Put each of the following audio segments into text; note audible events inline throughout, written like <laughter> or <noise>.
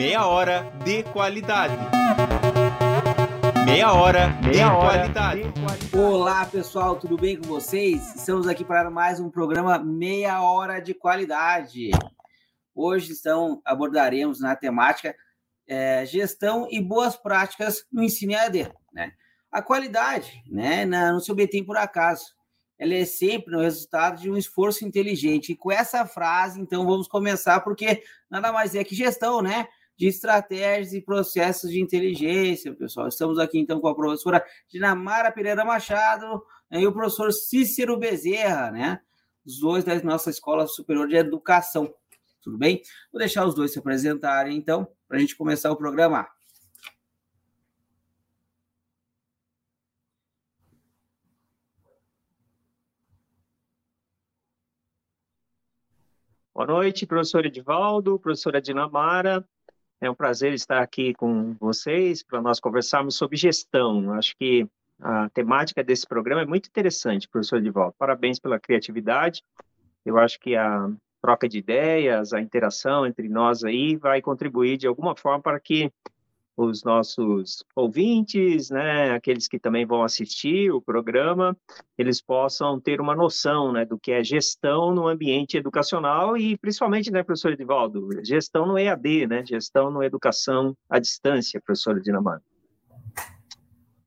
Meia hora de qualidade. Meia hora, Meia de, hora qualidade. de qualidade. Olá, pessoal, tudo bem com vocês? Estamos aqui para mais um programa Meia Hora de Qualidade. Hoje então abordaremos na temática é, gestão e boas práticas no ensino EAD. Né? A qualidade né, não se obtém por acaso. Ela é sempre o resultado de um esforço inteligente. E com essa frase, então, vamos começar, porque nada mais é que gestão, né? De estratégias e processos de inteligência, pessoal. Estamos aqui então com a professora Dinamara Pereira Machado e o professor Cícero Bezerra, né? Os dois da nossa Escola Superior de Educação. Tudo bem? Vou deixar os dois se apresentarem então, para a gente começar o programa. Boa noite, professor Edivaldo, professora Dinamara. É um prazer estar aqui com vocês para nós conversarmos sobre gestão. Acho que a temática desse programa é muito interessante, professor Edivaldo. Parabéns pela criatividade. Eu acho que a troca de ideias, a interação entre nós aí vai contribuir de alguma forma para que os nossos ouvintes, né, aqueles que também vão assistir o programa, eles possam ter uma noção, né, do que é gestão no ambiente educacional e principalmente, né, professor Edivaldo, gestão no EAD, né, gestão no educação à distância, professora Dinamarca.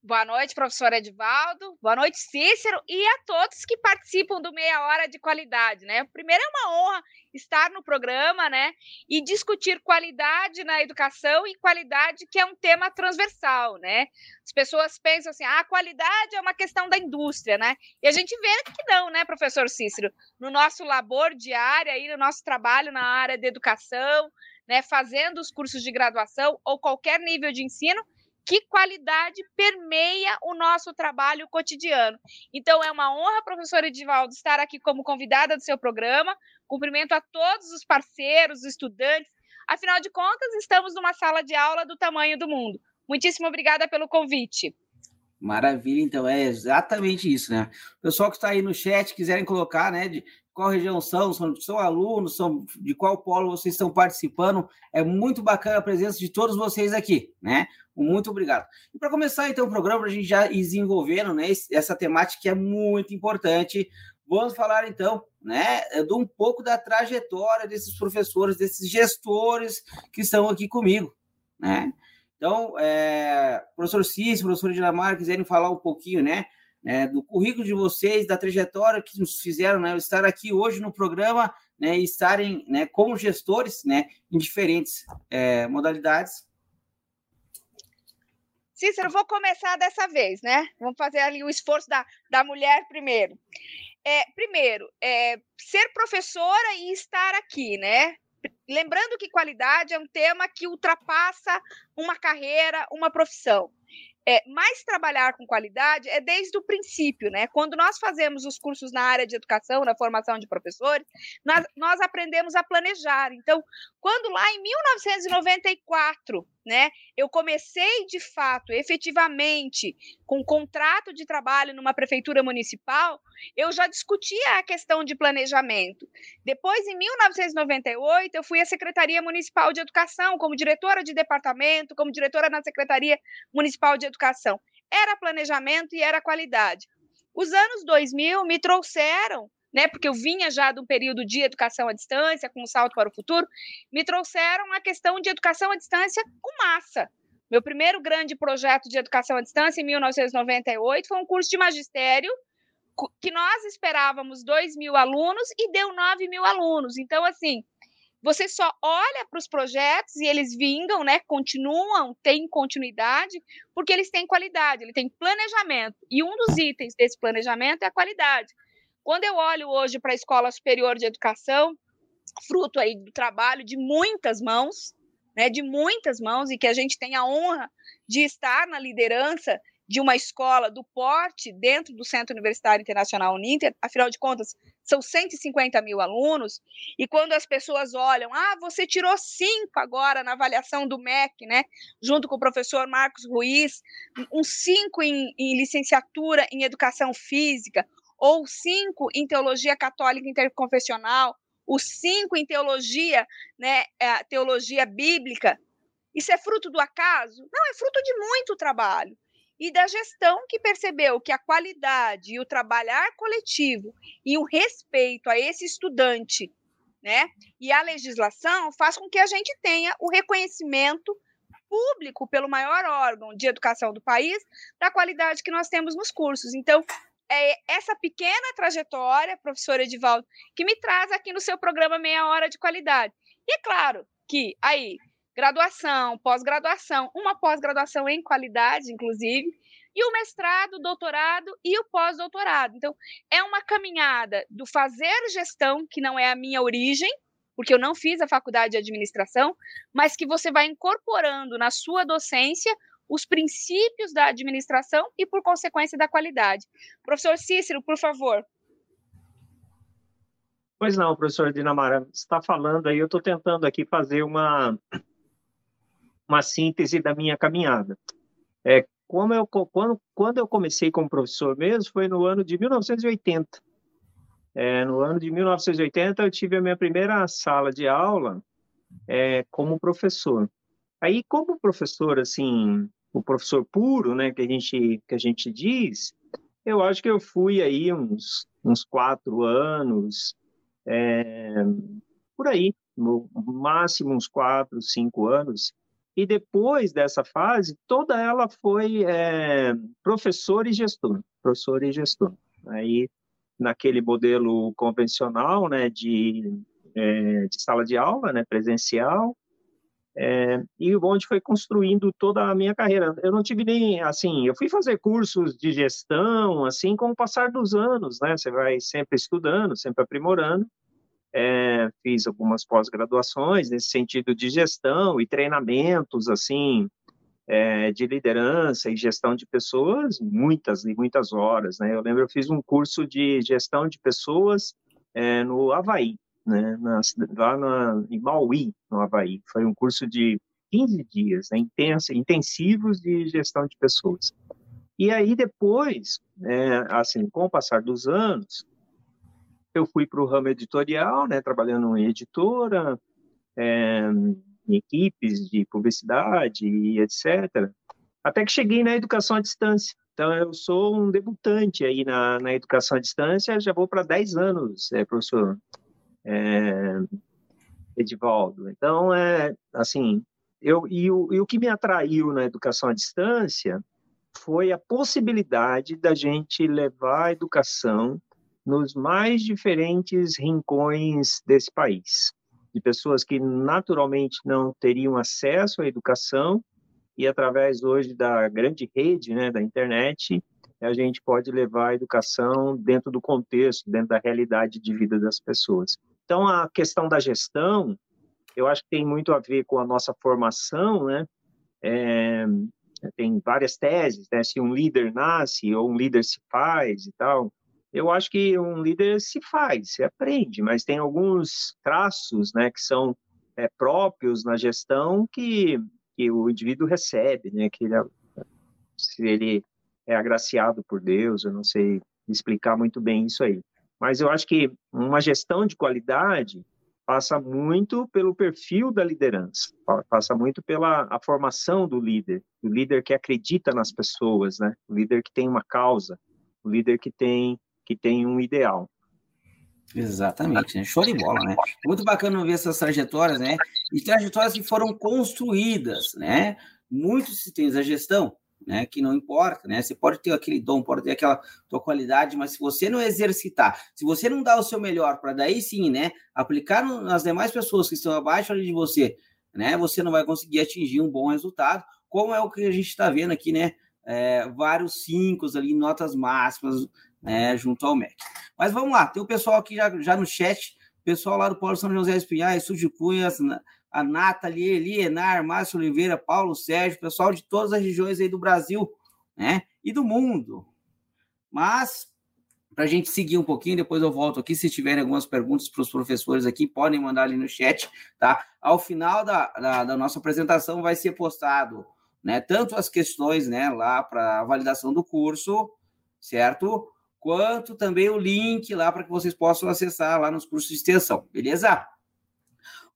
Boa noite, professor Edivaldo. Boa noite, Cícero, e a todos que participam do Meia Hora de Qualidade, né? Primeiro é uma honra estar no programa, né? E discutir qualidade na educação e qualidade que é um tema transversal, né? As pessoas pensam assim, ah, a qualidade é uma questão da indústria, né? E a gente vê que não, né, professor Cícero? No nosso labor diário aí, no nosso trabalho na área de educação, né, fazendo os cursos de graduação ou qualquer nível de ensino, que qualidade permeia o nosso trabalho cotidiano. Então, é uma honra, professora Edivaldo, estar aqui como convidada do seu programa. Cumprimento a todos os parceiros, estudantes. Afinal de contas, estamos numa sala de aula do tamanho do mundo. Muitíssimo obrigada pelo convite. Maravilha, então é exatamente isso, né? Pessoal que está aí no chat, quiserem colocar, né, de qual região são, são, são alunos, são de qual polo vocês estão participando, é muito bacana a presença de todos vocês aqui, né? Muito obrigado. E para começar então o programa, a gente já desenvolvendo né, essa temática que é muito importante, vamos falar então né, de um pouco da trajetória desses professores, desses gestores que estão aqui comigo. Né? Então, é, professor Cícero, professor Dinamarca, quiserem falar um pouquinho né, né, do currículo de vocês, da trajetória que nos fizeram né, estar aqui hoje no programa né, e estarem né, como gestores né, em diferentes é, modalidades Cícero, vou começar dessa vez, né? Vamos fazer ali o esforço da, da mulher primeiro. É, primeiro, é, ser professora e estar aqui, né? Lembrando que qualidade é um tema que ultrapassa uma carreira, uma profissão. É, mas trabalhar com qualidade é desde o princípio, né? Quando nós fazemos os cursos na área de educação, na formação de professores, nós, nós aprendemos a planejar. Então, quando lá em 1994, né, eu comecei de fato, efetivamente, com um contrato de trabalho numa prefeitura municipal, eu já discutia a questão de planejamento. Depois, em 1998, eu fui à Secretaria Municipal de Educação como diretora de departamento, como diretora na Secretaria Municipal de Educação. Era planejamento e era qualidade. Os anos 2000 me trouxeram né, porque eu vinha já de um período de educação à distância, com um salto para o futuro, me trouxeram a questão de educação à distância com massa. Meu primeiro grande projeto de educação à distância, em 1998, foi um curso de magistério que nós esperávamos 2 mil alunos e deu 9 mil alunos. Então, assim, você só olha para os projetos e eles vingam, né? Continuam, têm continuidade, porque eles têm qualidade, ele tem planejamento. E um dos itens desse planejamento é a qualidade. Quando eu olho hoje para a Escola Superior de Educação, fruto aí do trabalho de muitas mãos, né, de muitas mãos, e que a gente tem a honra de estar na liderança de uma escola do porte dentro do Centro Universitário Internacional Uninter, afinal de contas, são 150 mil alunos, e quando as pessoas olham, ah, você tirou cinco agora na avaliação do MEC, né, junto com o professor Marcos Ruiz, um cinco em, em licenciatura em educação física, ou cinco em teologia católica interconfessional, os cinco em teologia, né, é, teologia bíblica, Isso é fruto do acaso? Não, é fruto de muito trabalho. E da gestão que percebeu que a qualidade e o trabalhar coletivo e o respeito a esse estudante, né, e a legislação faz com que a gente tenha o reconhecimento público pelo maior órgão de educação do país da qualidade que nós temos nos cursos. Então, é essa pequena trajetória, professor Edivaldo, que me traz aqui no seu programa Meia Hora de Qualidade. E é claro que aí, graduação, pós-graduação, uma pós-graduação em qualidade, inclusive, e o mestrado, doutorado e o pós-doutorado. Então, é uma caminhada do fazer gestão, que não é a minha origem, porque eu não fiz a faculdade de administração, mas que você vai incorporando na sua docência os princípios da administração e, por consequência, da qualidade. Professor Cícero, por favor. Pois não, professor Dinamara, está falando aí, eu estou tentando aqui fazer uma, uma síntese da minha caminhada. É, como eu, quando, quando eu comecei como professor mesmo, foi no ano de 1980. É, no ano de 1980, eu tive a minha primeira sala de aula é, como professor. Aí, como professor, assim, o professor puro, né, que a gente que a gente diz, eu acho que eu fui aí uns uns quatro anos, é, por aí, no máximo uns quatro, cinco anos. E depois dessa fase, toda ela foi é, professor e gestor, professor e gestor. Aí naquele modelo convencional, né, de, é, de sala de aula, né, presencial, é, e onde foi construindo toda a minha carreira. Eu não tive nem, assim, eu fui fazer cursos de gestão, assim, com o passar dos anos, né, você vai sempre estudando, sempre aprimorando, é, fiz algumas pós-graduações nesse sentido de gestão e treinamentos, assim, é, de liderança e gestão de pessoas, muitas e muitas horas, né? Eu lembro, eu fiz um curso de gestão de pessoas é, no Havaí, né? Na, lá na, em Maui, no Havaí. Foi um curso de 15 dias, né? Intensa, intensivos de gestão de pessoas. E aí depois, é, assim, com o passar dos anos, eu fui para o ramo editorial, né? Trabalhando em editora, é, em equipes de publicidade e etc. Até que cheguei na educação à distância. Então, eu sou um debutante aí na, na educação à distância, já vou para 10 anos, é, professor é, Edivaldo. Então, é assim, eu, e, o, e o que me atraiu na educação à distância foi a possibilidade da gente levar a educação nos mais diferentes rincões desse país de pessoas que naturalmente não teriam acesso à educação e através hoje da grande rede, né, da internet, a gente pode levar a educação dentro do contexto, dentro da realidade de vida das pessoas. Então, a questão da gestão, eu acho que tem muito a ver com a nossa formação, né? É, tem várias teses, né? Se um líder nasce ou um líder se faz e tal eu acho que um líder se faz, se aprende, mas tem alguns traços né, que são é, próprios na gestão que, que o indivíduo recebe, né, que ele, se ele é agraciado por Deus, eu não sei explicar muito bem isso aí. Mas eu acho que uma gestão de qualidade passa muito pelo perfil da liderança, passa muito pela a formação do líder, o líder que acredita nas pessoas, né? O líder que tem uma causa, o líder que tem que tem um ideal. Exatamente, né? show de bola, né? Muito bacana ver essas trajetórias, né? E trajetórias que foram construídas, né? Muitos sistemas da gestão, né? Que não importa, né? Você pode ter aquele dom, pode ter aquela tua qualidade, mas se você não exercitar, se você não dar o seu melhor para daí sim, né? Aplicar nas demais pessoas que estão abaixo de você, né? Você não vai conseguir atingir um bom resultado, como é o que a gente está vendo aqui, né? É, vários cinco ali, notas máximas, né, junto ao MEC. Mas vamos lá, tem o pessoal aqui já, já no chat, pessoal lá do Paulo São José Espinhais, Suji Cunhas, a Nathalie, Elienar, Márcio Oliveira, Paulo Sérgio, pessoal de todas as regiões aí do Brasil, né, e do mundo. Mas, para a gente seguir um pouquinho, depois eu volto aqui, se tiverem algumas perguntas para os professores aqui, podem mandar ali no chat, tá? Ao final da, da, da nossa apresentação vai ser postado, né, tanto as questões, né, lá para a validação do curso, certo? quanto também o link lá para que vocês possam acessar lá nos cursos de extensão, beleza?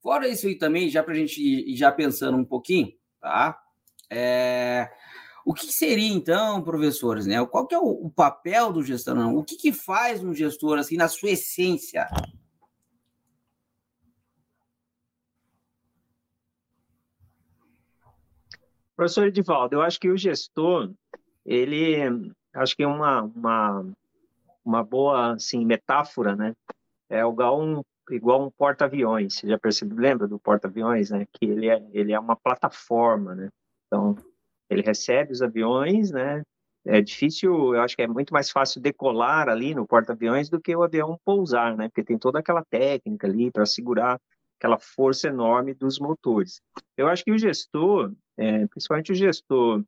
Fora isso aí também, já para a gente ir já pensando um pouquinho, tá? É, o que seria, então, professores, né? Qual que é o, o papel do gestor? Não? O que, que faz um gestor, assim, na sua essência? Professor Edivaldo, eu acho que o gestor, ele, acho que é uma, uma, uma boa, assim, metáfora, né? É igual um, igual um porta-aviões, você já percebeu, lembra do porta-aviões, né? Que ele é, ele é uma plataforma, né? Então, ele recebe os aviões, né? É difícil, eu acho que é muito mais fácil decolar ali no porta-aviões do que o avião pousar, né? Porque tem toda aquela técnica ali para segurar aquela força enorme dos motores. Eu acho que o gestor, é, principalmente o gestor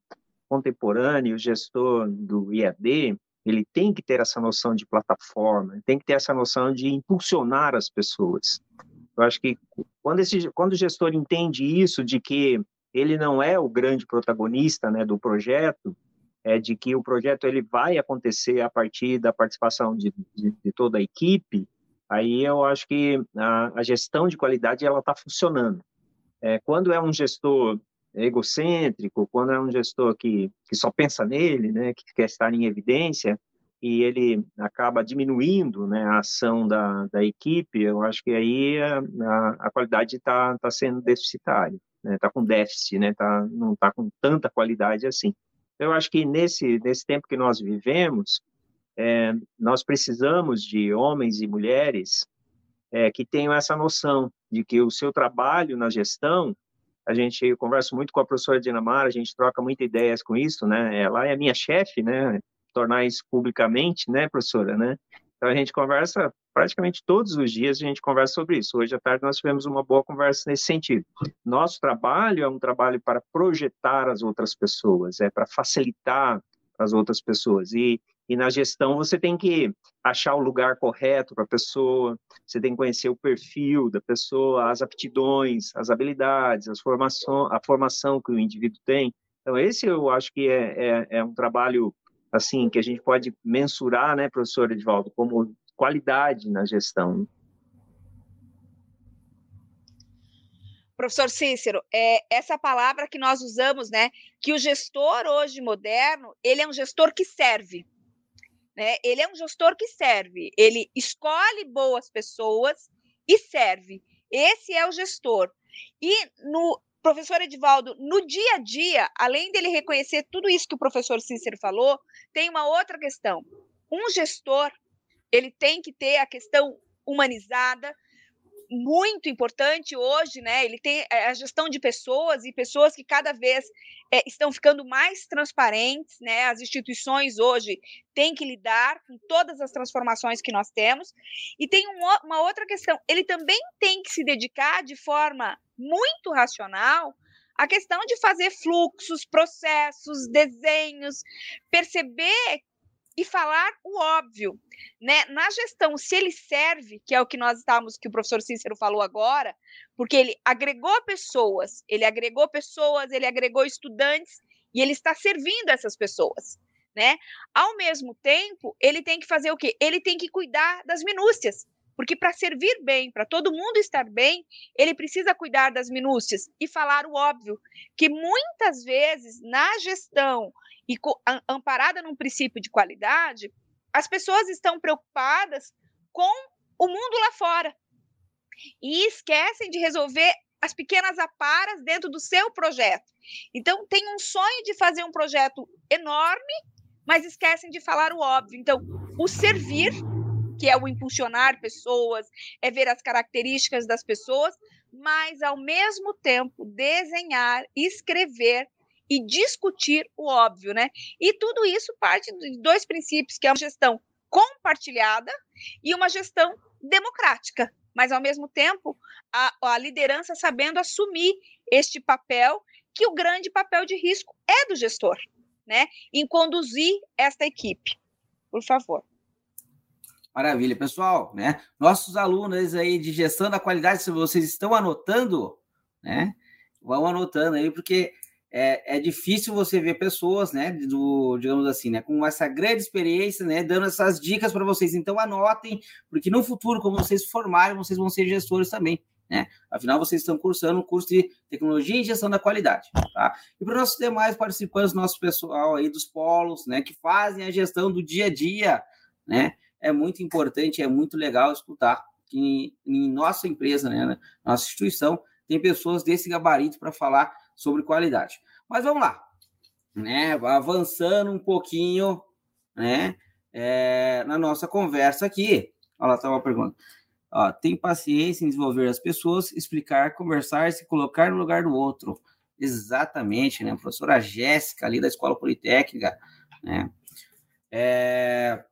contemporâneo, o gestor do IAD, ele tem que ter essa noção de plataforma, tem que ter essa noção de impulsionar as pessoas. Eu acho que quando, esse, quando o gestor entende isso, de que ele não é o grande protagonista né, do projeto, é de que o projeto ele vai acontecer a partir da participação de, de, de toda a equipe, aí eu acho que a, a gestão de qualidade ela está funcionando. É, quando é um gestor egocêntrico, quando é um gestor que, que só pensa nele, né, que quer estar em evidência, e ele acaba diminuindo né, a ação da, da equipe, eu acho que aí a, a, a qualidade está tá sendo deficitária está né, tá com déficit, né, tá, não está com tanta qualidade assim. Eu acho que nesse, nesse tempo que nós vivemos, é, nós precisamos de homens e mulheres é, que tenham essa noção de que o seu trabalho na gestão, a gente eu converso muito com a professora Dinamara, a gente troca muitas ideias com isso, né? Ela é minha chefe, né? Tornar isso publicamente, né, professora, né? Então a gente conversa praticamente todos os dias a gente conversa sobre isso. Hoje à tarde nós tivemos uma boa conversa nesse sentido. Nosso trabalho é um trabalho para projetar as outras pessoas, é para facilitar as outras pessoas. E, e na gestão você tem que achar o lugar correto para a pessoa, você tem que conhecer o perfil da pessoa, as aptidões, as habilidades, as formação, a formação que o indivíduo tem. Então esse eu acho que é, é, é um trabalho assim que a gente pode mensurar, né, professor Edvaldo, como qualidade na gestão. Professor Cícero, é essa palavra que nós usamos, né? Que o gestor hoje moderno, ele é um gestor que serve. Né? Ele é um gestor que serve. Ele escolhe boas pessoas e serve. Esse é o gestor. E no professor Edivaldo, no dia a dia, além dele reconhecer tudo isso que o professor Cícero falou, tem uma outra questão. Um gestor ele tem que ter a questão humanizada, muito importante hoje, né? Ele tem eh, a gestão de pessoas e pessoas que cada vez é, estão ficando mais transparentes, né? As instituições hoje têm que lidar com todas as transformações que nós temos. E tem um, uma outra questão: ele também tem que se dedicar de forma muito racional à questão de fazer fluxos, processos, desenhos, perceber e falar o óbvio, né? Na gestão, se ele serve, que é o que nós estamos, que o professor Cícero falou agora, porque ele agregou pessoas, ele agregou pessoas, ele agregou estudantes e ele está servindo essas pessoas, né? Ao mesmo tempo, ele tem que fazer o quê? Ele tem que cuidar das minúcias, porque para servir bem, para todo mundo estar bem, ele precisa cuidar das minúcias e falar o óbvio, que muitas vezes na gestão e amparada num princípio de qualidade, as pessoas estão preocupadas com o mundo lá fora e esquecem de resolver as pequenas aparas dentro do seu projeto. Então, tem um sonho de fazer um projeto enorme, mas esquecem de falar o óbvio. Então, o servir, que é o impulsionar pessoas, é ver as características das pessoas, mas, ao mesmo tempo, desenhar, escrever e discutir o óbvio, né? E tudo isso parte de dois princípios, que é uma gestão compartilhada e uma gestão democrática, mas ao mesmo tempo a, a liderança sabendo assumir este papel, que o grande papel de risco é do gestor, né? Em conduzir esta equipe. Por favor. Maravilha, pessoal, né? Nossos alunos aí de gestão da qualidade, se vocês estão anotando, né? Vão anotando aí, porque é, é difícil você ver pessoas, né, do, digamos assim, né, com essa grande experiência, né, dando essas dicas para vocês. Então, anotem, porque no futuro, quando vocês formarem, vocês vão ser gestores também. né? Afinal, vocês estão cursando um curso de tecnologia e gestão da qualidade, tá? E para os nossos demais participantes, nosso pessoal aí dos polos, né, que fazem a gestão do dia a dia, né? É muito importante, é muito legal escutar que em nossa empresa, né, nossa instituição, tem pessoas desse gabarito para falar sobre qualidade. Mas vamos lá, né? Avançando um pouquinho, né? É, na nossa conversa aqui. Olha lá, estava uma pergunta. Ó, tem paciência em desenvolver as pessoas, explicar, conversar, se colocar no lugar do outro. Exatamente, né? A professora Jéssica, ali da Escola Politécnica, né? É...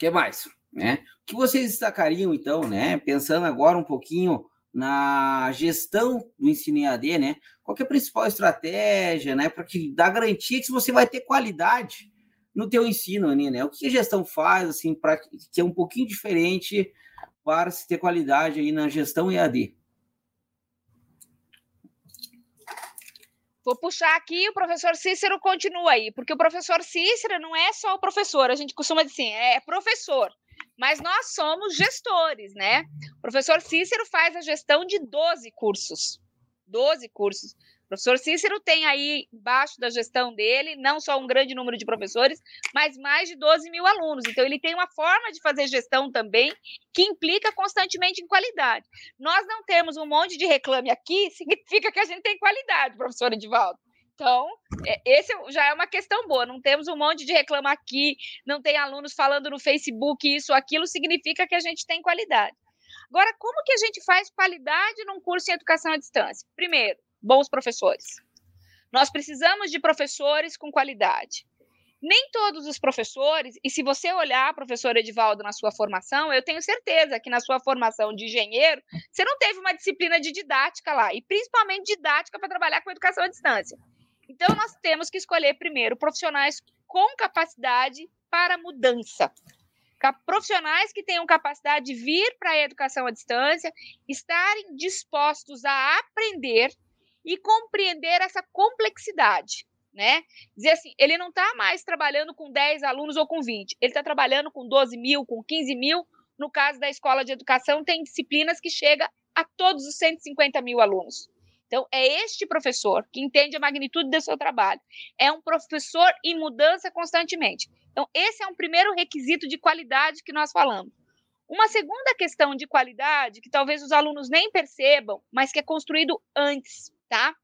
que mais? Né? O que vocês destacariam, então, né? Pensando agora um pouquinho na gestão do ensino EAD, né? Qual é a principal estratégia, né? Para que dar garantia que você vai ter qualidade no teu ensino, né? O que a gestão faz, assim, para que é um pouquinho diferente para se ter qualidade aí na gestão EAD? Vou puxar aqui, o professor Cícero continua aí, porque o professor Cícero não é só o professor, a gente costuma dizer assim, é professor, mas nós somos gestores, né? O professor Cícero faz a gestão de 12 cursos. 12 cursos. Professor Cícero tem aí, embaixo da gestão dele, não só um grande número de professores, mas mais de 12 mil alunos. Então, ele tem uma forma de fazer gestão também que implica constantemente em qualidade. Nós não temos um monte de reclame aqui, <laughs> significa que a gente tem qualidade, professor Edivaldo. Então, é, esse já é uma questão boa. Não temos um monte de reclama aqui, não tem alunos falando no Facebook isso, aquilo, significa que a gente tem qualidade. Agora, como que a gente faz qualidade num curso em educação à distância? Primeiro, bons professores. Nós precisamos de professores com qualidade. Nem todos os professores, e se você olhar, professor Edivaldo, na sua formação, eu tenho certeza que na sua formação de engenheiro, você não teve uma disciplina de didática lá, e principalmente didática para trabalhar com educação à distância. Então, nós temos que escolher primeiro profissionais com capacidade para mudança. Profissionais que tenham capacidade de vir para a educação à distância, estarem dispostos a aprender e compreender essa complexidade, né? Dizer assim, ele não está mais trabalhando com 10 alunos ou com 20, ele está trabalhando com 12 mil, com 15 mil. No caso da escola de educação, tem disciplinas que chega a todos os 150 mil alunos. Então, é este professor que entende a magnitude do seu trabalho. É um professor em mudança constantemente. Então, esse é um primeiro requisito de qualidade que nós falamos. Uma segunda questão de qualidade, que talvez os alunos nem percebam, mas que é construído antes tá?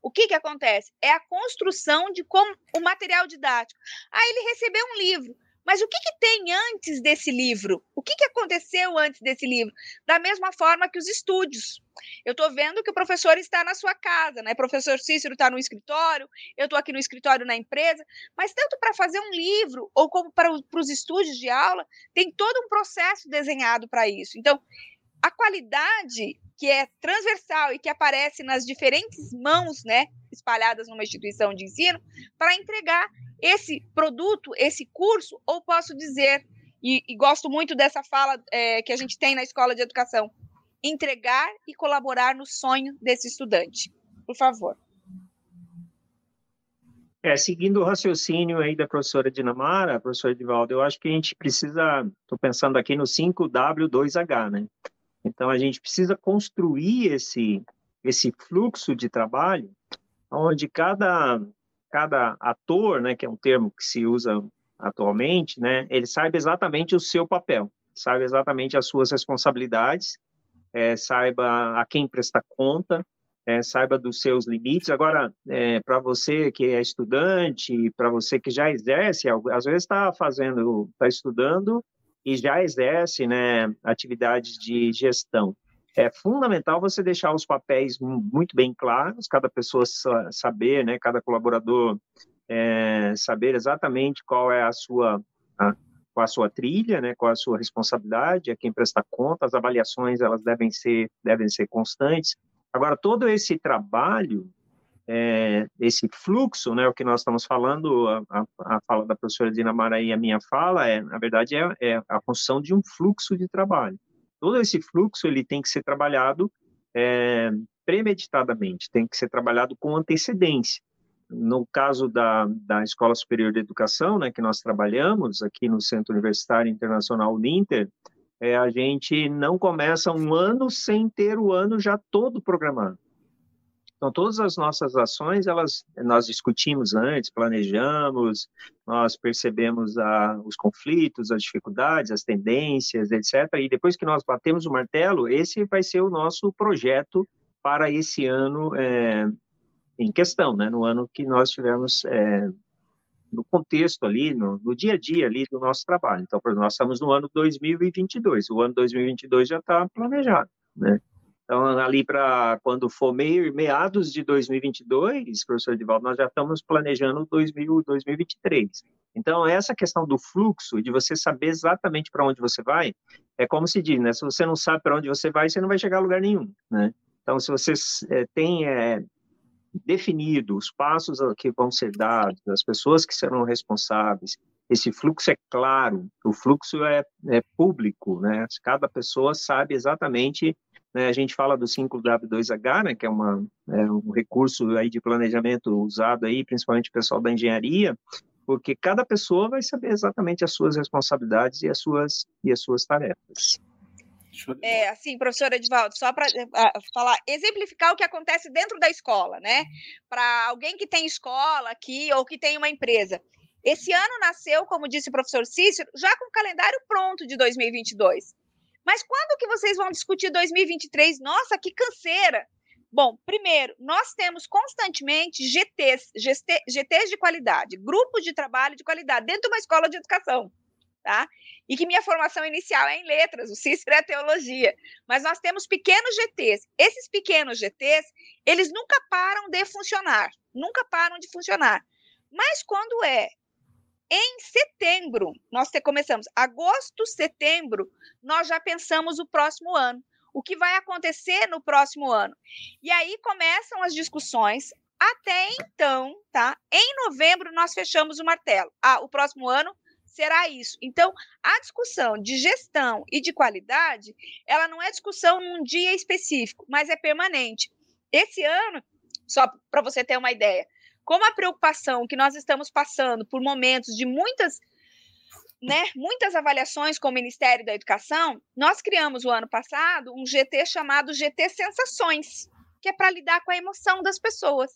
O que que acontece? É a construção de como o material didático. Ah, ele recebeu um livro. Mas o que, que tem antes desse livro? O que, que aconteceu antes desse livro? Da mesma forma que os estúdios. Eu estou vendo que o professor está na sua casa, né? O professor Cícero está no escritório, eu estou aqui no escritório na empresa, mas tanto para fazer um livro ou como para os estúdios de aula, tem todo um processo desenhado para isso. Então, a qualidade que é transversal e que aparece nas diferentes mãos, né, espalhadas numa instituição de ensino, para entregar esse produto, esse curso, ou posso dizer, e, e gosto muito dessa fala é, que a gente tem na escola de educação, entregar e colaborar no sonho desse estudante. Por favor. É, seguindo o raciocínio aí da professora Dinamara, professora Edivaldo, eu acho que a gente precisa, estou pensando aqui no 5W2H, né? Então, a gente precisa construir esse, esse fluxo de trabalho, onde cada, cada ator, né, que é um termo que se usa atualmente, né, ele saiba exatamente o seu papel, saiba exatamente as suas responsabilidades, é, saiba a quem prestar conta, é, saiba dos seus limites. Agora, é, para você que é estudante, para você que já exerce, às vezes está fazendo, está estudando e já exerce né, atividades de gestão. É fundamental você deixar os papéis muito bem claros, cada pessoa saber, né, cada colaborador é, saber exatamente qual é a sua a, qual a sua trilha, né, qual a sua responsabilidade, a quem prestar conta, as avaliações elas devem ser devem ser constantes. Agora todo esse trabalho é, esse fluxo, né, o que nós estamos falando, a, a, a fala da professora Dinamara e a minha fala, é, na verdade, é, é, a construção de um fluxo de trabalho. Todo esse fluxo ele tem que ser trabalhado é, premeditadamente, tem que ser trabalhado com antecedência. No caso da, da Escola Superior de Educação, né, que nós trabalhamos aqui no Centro Universitário Internacional Uninter, é, a gente não começa um ano sem ter o ano já todo programado. Então, todas as nossas ações, elas, nós discutimos antes, planejamos, nós percebemos a, os conflitos, as dificuldades, as tendências, etc. E depois que nós batemos o martelo, esse vai ser o nosso projeto para esse ano é, em questão, né? no ano que nós tivemos é, no contexto ali, no, no, dia a dia ali do nosso trabalho. Então, por exemplo, nós estamos no ano 2022, o ano 2022 já está planejado, né? Então, ali para quando for meio, meados de 2022, professor Edivaldo, nós já estamos planejando 2000, 2023. Então, essa questão do fluxo, de você saber exatamente para onde você vai, é como se diz, né? Se você não sabe para onde você vai, você não vai chegar a lugar nenhum, né? Então, se você é, tem é, definido os passos que vão ser dados, as pessoas que serão responsáveis, esse fluxo é claro, o fluxo é, é público, né? Cada pessoa sabe exatamente a gente fala do 5W2H, né, que é, uma, é um recurso aí de planejamento usado aí, principalmente o pessoal da engenharia, porque cada pessoa vai saber exatamente as suas responsabilidades e as suas, e as suas tarefas. É, assim, professora Edvaldo, só para uh, eh, falar, exemplificar o que acontece dentro da escola, né? Para alguém que tem escola aqui ou que tem uma empresa. Esse ano nasceu, como disse o professor Cícero, já com o calendário pronto de 2022. Mas quando que vocês vão discutir 2023? Nossa, que canseira! Bom, primeiro, nós temos constantemente GTs, GT, GTs de qualidade, grupos de trabalho de qualidade, dentro de uma escola de educação, tá? E que minha formação inicial é em letras, o Cícero é teologia. Mas nós temos pequenos GTs. Esses pequenos GTs, eles nunca param de funcionar, nunca param de funcionar. Mas quando é em setembro, nós começamos, agosto, setembro, nós já pensamos o próximo ano. O que vai acontecer no próximo ano? E aí começam as discussões. Até então, tá? Em novembro nós fechamos o martelo. Ah, o próximo ano será isso. Então, a discussão de gestão e de qualidade, ela não é discussão num dia específico, mas é permanente. Esse ano, só para você ter uma ideia, como a preocupação que nós estamos passando por momentos de muitas né, muitas avaliações com o Ministério da Educação, nós criamos o ano passado um GT chamado GT Sensações, que é para lidar com a emoção das pessoas.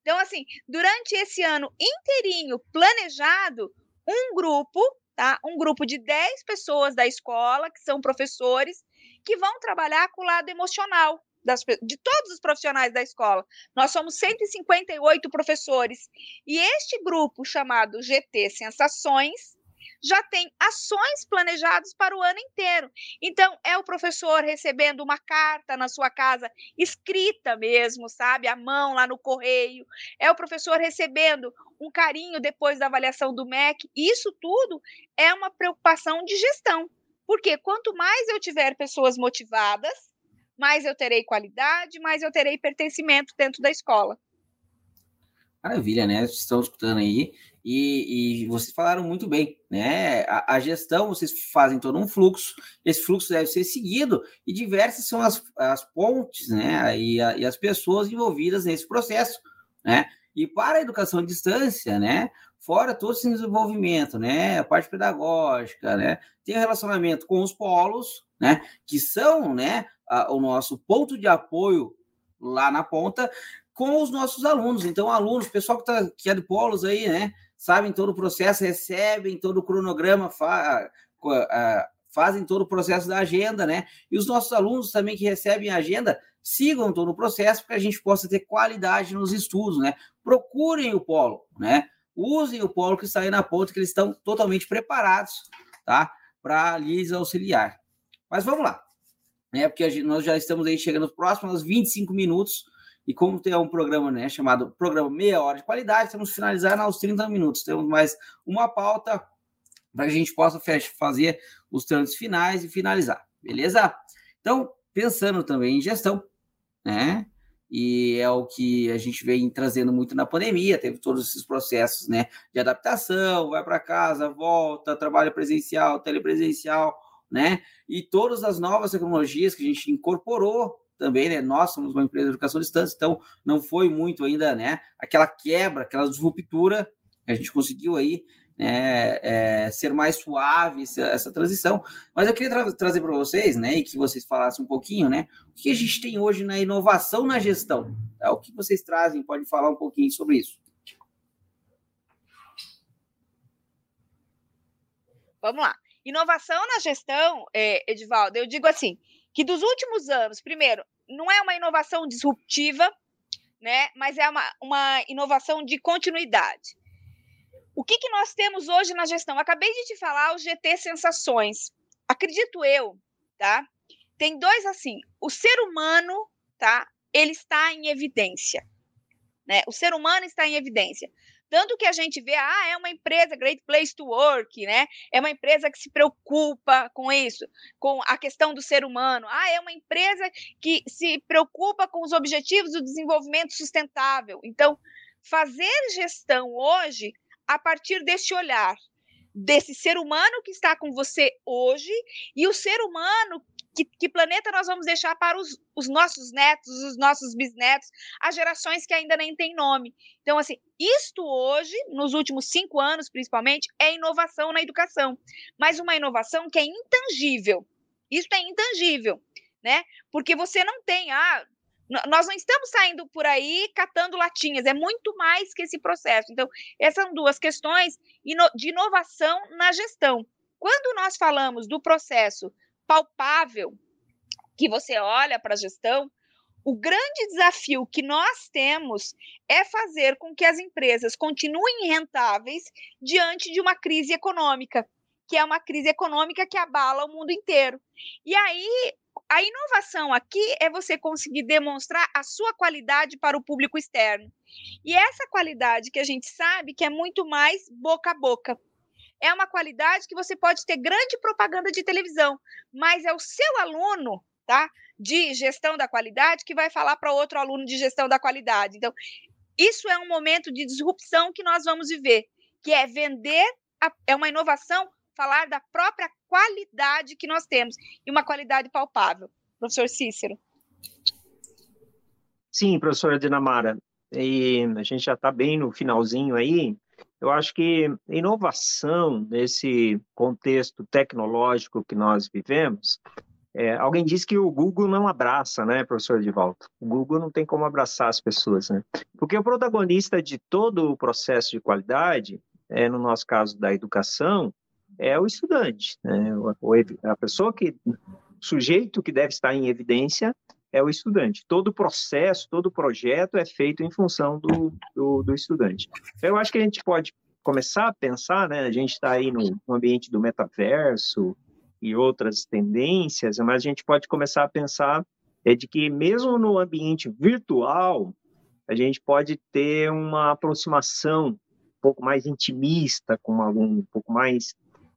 Então, assim, durante esse ano inteirinho planejado, um grupo, tá? Um grupo de 10 pessoas da escola, que são professores, que vão trabalhar com o lado emocional das, de todos os profissionais da escola. Nós somos 158 professores. E este grupo, chamado GT Sensações, já tem ações planejadas para o ano inteiro. Então, é o professor recebendo uma carta na sua casa, escrita mesmo, sabe? A mão lá no correio. É o professor recebendo um carinho depois da avaliação do MEC. Isso tudo é uma preocupação de gestão. Porque quanto mais eu tiver pessoas motivadas, mais eu terei qualidade, mais eu terei pertencimento dentro da escola. Maravilha, né? Estão escutando aí. E, e, vocês falaram muito bem, né? A, a, gestão, vocês fazem todo um fluxo, esse fluxo deve ser seguido, e diversas são as, as pontes, né? E, a, e as pessoas envolvidas nesse processo, né? E para a educação à distância, né? Fora todo esse desenvolvimento, né? A parte pedagógica, né? Tem um relacionamento com os polos, né? Que são, né? a, o nosso ponto de apoio lá na ponta com os nossos alunos. Então, alunos, pessoal que, tá, que é de polos aí, né? Sabem todo o processo, recebem todo o cronograma, fa, fazem todo o processo da agenda, né? E os nossos alunos também que recebem a agenda, sigam todo o processo para que a gente possa ter qualidade nos estudos, né? Procurem o polo, né? Usem o polo que está aí na ponta, que eles estão totalmente preparados, tá? Para lhes auxiliar. Mas vamos lá né? Porque gente, nós já estamos aí chegando próximo aos 25 minutos. E como tem um programa né, chamado Programa Meia Hora de Qualidade, temos que finalizar aos 30 minutos. Temos mais uma pauta para que a gente possa fazer os trâmites finais e finalizar, beleza? Então, pensando também em gestão, né? E é o que a gente vem trazendo muito na pandemia, teve todos esses processos, né? De adaptação, vai para casa, volta, trabalho presencial, telepresencial, né? E todas as novas tecnologias que a gente incorporou também, né? Nós somos uma empresa de educação à distância, então não foi muito ainda, né? Aquela quebra, aquela disruptura que a gente conseguiu aí né, é, ser mais suave essa, essa, transição. Mas eu queria tra trazer para vocês, né, e que vocês falassem um pouquinho, né, o que a gente tem hoje na inovação na gestão. Tá? O que vocês trazem? Pode falar um pouquinho sobre isso. Vamos lá. Inovação na gestão, é, Edivaldo, eu digo assim, que dos últimos anos, primeiro, não é uma inovação disruptiva, né, mas é uma, uma inovação de continuidade. O que, que nós temos hoje na gestão? Acabei de te falar o GT Sensações. Acredito eu, tá? Tem dois assim. O ser humano, tá? Ele está em evidência. Né? O ser humano está em evidência. Tanto que a gente vê, ah, é uma empresa Great Place to Work, né? É uma empresa que se preocupa com isso, com a questão do ser humano. Ah, é uma empresa que se preocupa com os objetivos do desenvolvimento sustentável. Então, fazer gestão hoje a partir desse olhar desse ser humano que está com você hoje e o ser humano que, que planeta nós vamos deixar para os, os, nossos netos, os nossos bisnetos, as gerações que ainda nem têm nome. Então, assim, isto hoje, nos últimos cinco anos principalmente, é inovação na educação, mas uma inovação que é intangível. Isso é intangível, né? Porque você não tem, ah, nós não estamos saindo por aí catando latinhas, é muito mais que esse processo. Então, essas são duas questões de inovação na gestão. Quando nós falamos do processo palpável, que você olha para a gestão, o grande desafio que nós temos é fazer com que as empresas continuem rentáveis diante de uma crise econômica, que é uma crise econômica que abala o mundo inteiro. E aí, a inovação aqui é você conseguir demonstrar a sua qualidade para o público externo. E essa qualidade que a gente sabe que é muito mais boca a boca. É uma qualidade que você pode ter grande propaganda de televisão, mas é o seu aluno, tá? De gestão da qualidade que vai falar para outro aluno de gestão da qualidade. Então, isso é um momento de disrupção que nós vamos viver, que é vender, a, é uma inovação falar da própria qualidade que nós temos e uma qualidade palpável. Professor Cícero. Sim, professora Dinamara. E a gente já está bem no finalzinho aí. Eu acho que inovação nesse contexto tecnológico que nós vivemos, é, alguém disse que o Google não abraça, né, professor Edivaldo? O Google não tem como abraçar as pessoas, né? Porque o protagonista de todo o processo de qualidade, é, no nosso caso da educação, é o estudante, né? a pessoa que, o sujeito que deve estar em evidência é o estudante. Todo o processo, todo o projeto é feito em função do, do, do estudante. Então, eu acho que a gente pode começar a pensar, né? A gente está aí no, no ambiente do metaverso e outras tendências, mas a gente pode começar a pensar é de que mesmo no ambiente virtual a gente pode ter uma aproximação um pouco mais intimista, com algum um pouco mais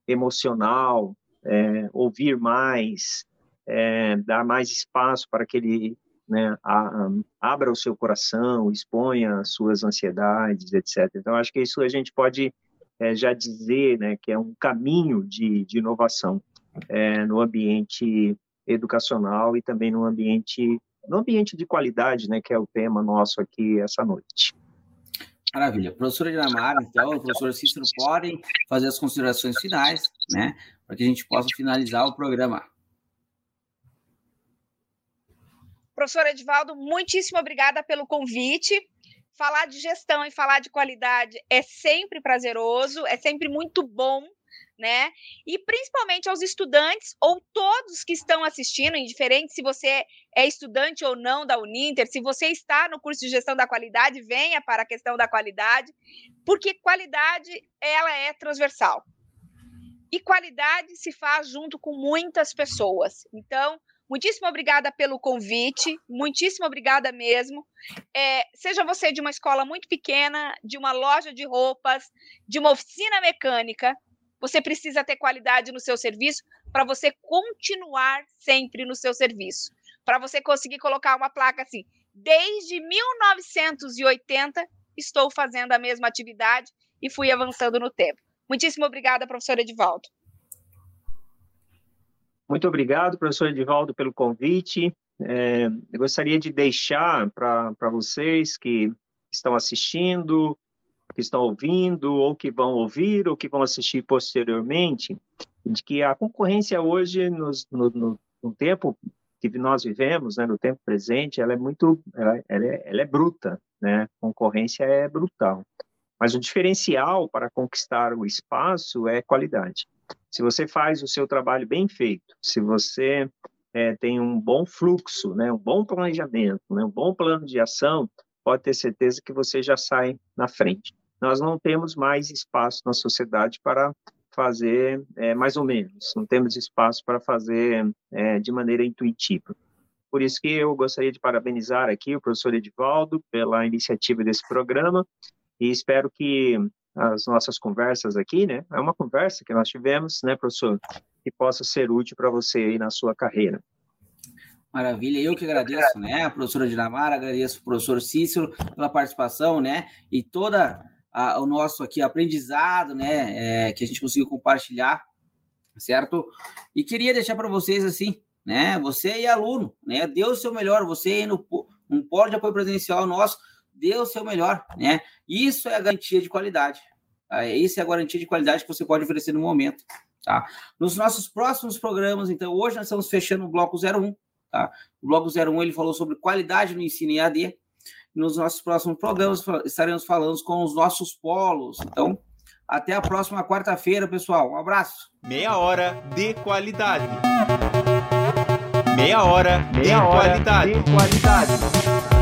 emocional, é, ouvir mais, é, dar mais espaço para que ele né, a, abra o seu coração, exponha as suas ansiedades, etc. Então, acho que isso a gente pode é, já dizer né, que é um caminho de, de inovação é, no ambiente educacional e também no ambiente no ambiente de qualidade, né, que é o tema nosso aqui essa noite. Maravilha. Professora Dinamara, então, o professor Cícero podem fazer as considerações finais, né, para que a gente possa finalizar o programa. Professor Edvaldo, muitíssimo obrigada pelo convite. Falar de gestão e falar de qualidade é sempre prazeroso, é sempre muito bom né? E principalmente aos estudantes ou todos que estão assistindo, indiferente se você é estudante ou não da Uninter, se você está no curso de gestão da qualidade, venha para a questão da qualidade, porque qualidade ela é transversal. E qualidade se faz junto com muitas pessoas. Então, muitíssimo obrigada pelo convite, muitíssimo obrigada mesmo. É, seja você de uma escola muito pequena, de uma loja de roupas, de uma oficina mecânica, você precisa ter qualidade no seu serviço para você continuar sempre no seu serviço. Para você conseguir colocar uma placa assim, desde 1980 estou fazendo a mesma atividade e fui avançando no tempo. Muitíssimo obrigada, professor Edivaldo. Muito obrigado, professor Edivaldo, pelo convite. É, eu gostaria de deixar para vocês que estão assistindo, que estão ouvindo, ou que vão ouvir, ou que vão assistir posteriormente, de que a concorrência hoje, no, no, no tempo que nós vivemos, né, no tempo presente, ela é muito, ela, ela, é, ela é bruta, né? A concorrência é brutal. Mas o diferencial para conquistar o espaço é qualidade. Se você faz o seu trabalho bem feito, se você é, tem um bom fluxo, né, um bom planejamento, né, um bom plano de ação, pode ter certeza que você já sai na frente. Nós não temos mais espaço na sociedade para fazer é, mais ou menos, não temos espaço para fazer é, de maneira intuitiva. Por isso que eu gostaria de parabenizar aqui o professor Edivaldo pela iniciativa desse programa e espero que as nossas conversas aqui, né, é uma conversa que nós tivemos, né, professor, que possa ser útil para você aí na sua carreira. Maravilha, eu que agradeço, né, a professora Dinamara, agradeço o professor Cícero pela participação, né, e toda a, o nosso aqui aprendizado, né, é, que a gente conseguiu compartilhar, certo? E queria deixar para vocês assim, né? Você é aluno, né? Dê o seu melhor, você aí no um polo de apoio presencial nosso, dê o seu melhor, né? Isso é a garantia de qualidade. Tá? Isso é a garantia de qualidade que você pode oferecer no momento, tá? Nos nossos próximos programas, então, hoje nós estamos fechando o bloco 01, tá? O bloco 01 ele falou sobre qualidade no ensino EAD. Nos nossos próximos programas estaremos falando com os nossos polos. Então, até a próxima quarta-feira, pessoal. Um abraço. Meia hora de qualidade. Meia hora, Meia de, hora qualidade. de qualidade.